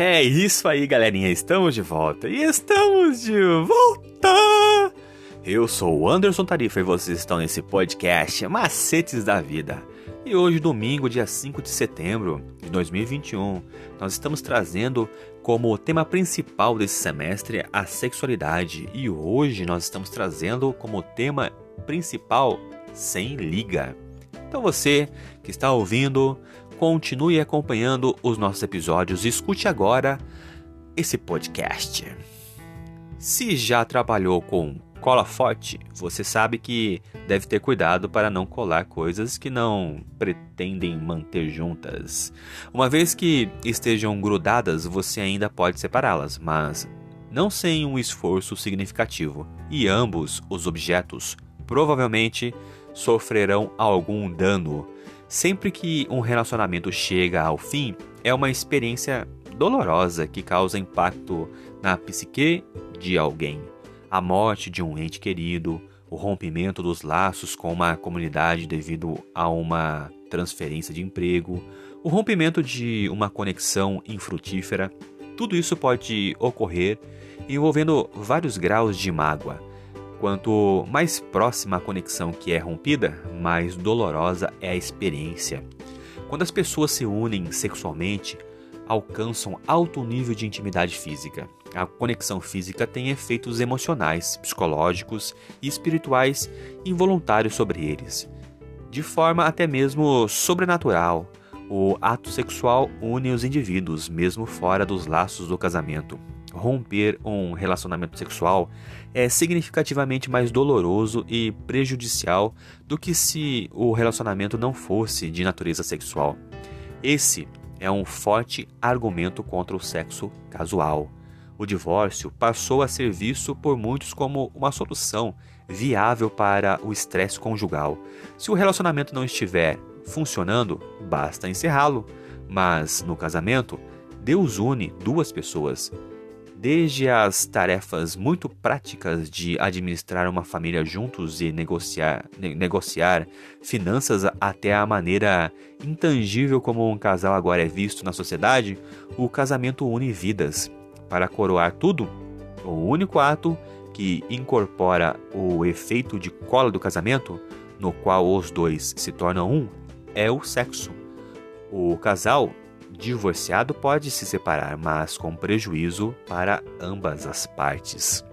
É isso aí, galerinha. Estamos de volta. E estamos de volta! Eu sou o Anderson Tarifa e vocês estão nesse podcast Macetes da Vida. E hoje, domingo, dia 5 de setembro de 2021, nós estamos trazendo como tema principal desse semestre a sexualidade. E hoje nós estamos trazendo como tema principal sem liga. Então você que está ouvindo, continue acompanhando os nossos episódios escute agora esse podcast. Se já trabalhou com cola forte, você sabe que deve ter cuidado para não colar coisas que não pretendem manter juntas. Uma vez que estejam grudadas, você ainda pode separá-las, mas não sem um esforço significativo, e ambos os objetos provavelmente sofrerão algum dano Sempre que um relacionamento chega ao fim, é uma experiência dolorosa que causa impacto na psique de alguém. A morte de um ente querido, o rompimento dos laços com uma comunidade devido a uma transferência de emprego, o rompimento de uma conexão infrutífera, tudo isso pode ocorrer envolvendo vários graus de mágoa. Quanto mais próxima a conexão que é rompida, mais dolorosa é a experiência. Quando as pessoas se unem sexualmente, alcançam alto nível de intimidade física. A conexão física tem efeitos emocionais, psicológicos e espirituais involuntários sobre eles. De forma até mesmo sobrenatural, o ato sexual une os indivíduos, mesmo fora dos laços do casamento romper um relacionamento sexual é significativamente mais doloroso e prejudicial do que se o relacionamento não fosse de natureza sexual. Esse é um forte argumento contra o sexo casual. O divórcio passou a ser visto por muitos como uma solução viável para o estresse conjugal. Se o relacionamento não estiver funcionando, basta encerrá-lo. Mas no casamento, Deus une duas pessoas desde as tarefas muito práticas de administrar uma família juntos e negociar, ne negociar finanças até a maneira intangível como um casal agora é visto na sociedade, o casamento une vidas. Para coroar tudo, o único ato que incorpora o efeito de cola do casamento, no qual os dois se tornam um, é o sexo. O casal divorciado pode se separar, mas com prejuízo para ambas as partes.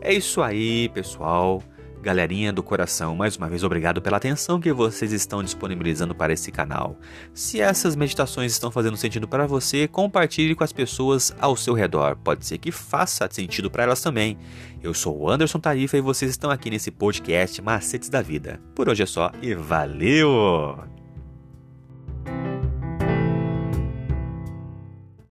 É isso aí, pessoal. Galerinha do coração, mais uma vez obrigado pela atenção que vocês estão disponibilizando para esse canal. Se essas meditações estão fazendo sentido para você, compartilhe com as pessoas ao seu redor. Pode ser que faça sentido para elas também. Eu sou o Anderson Tarifa e vocês estão aqui nesse podcast Macetes da Vida. Por hoje é só e valeu!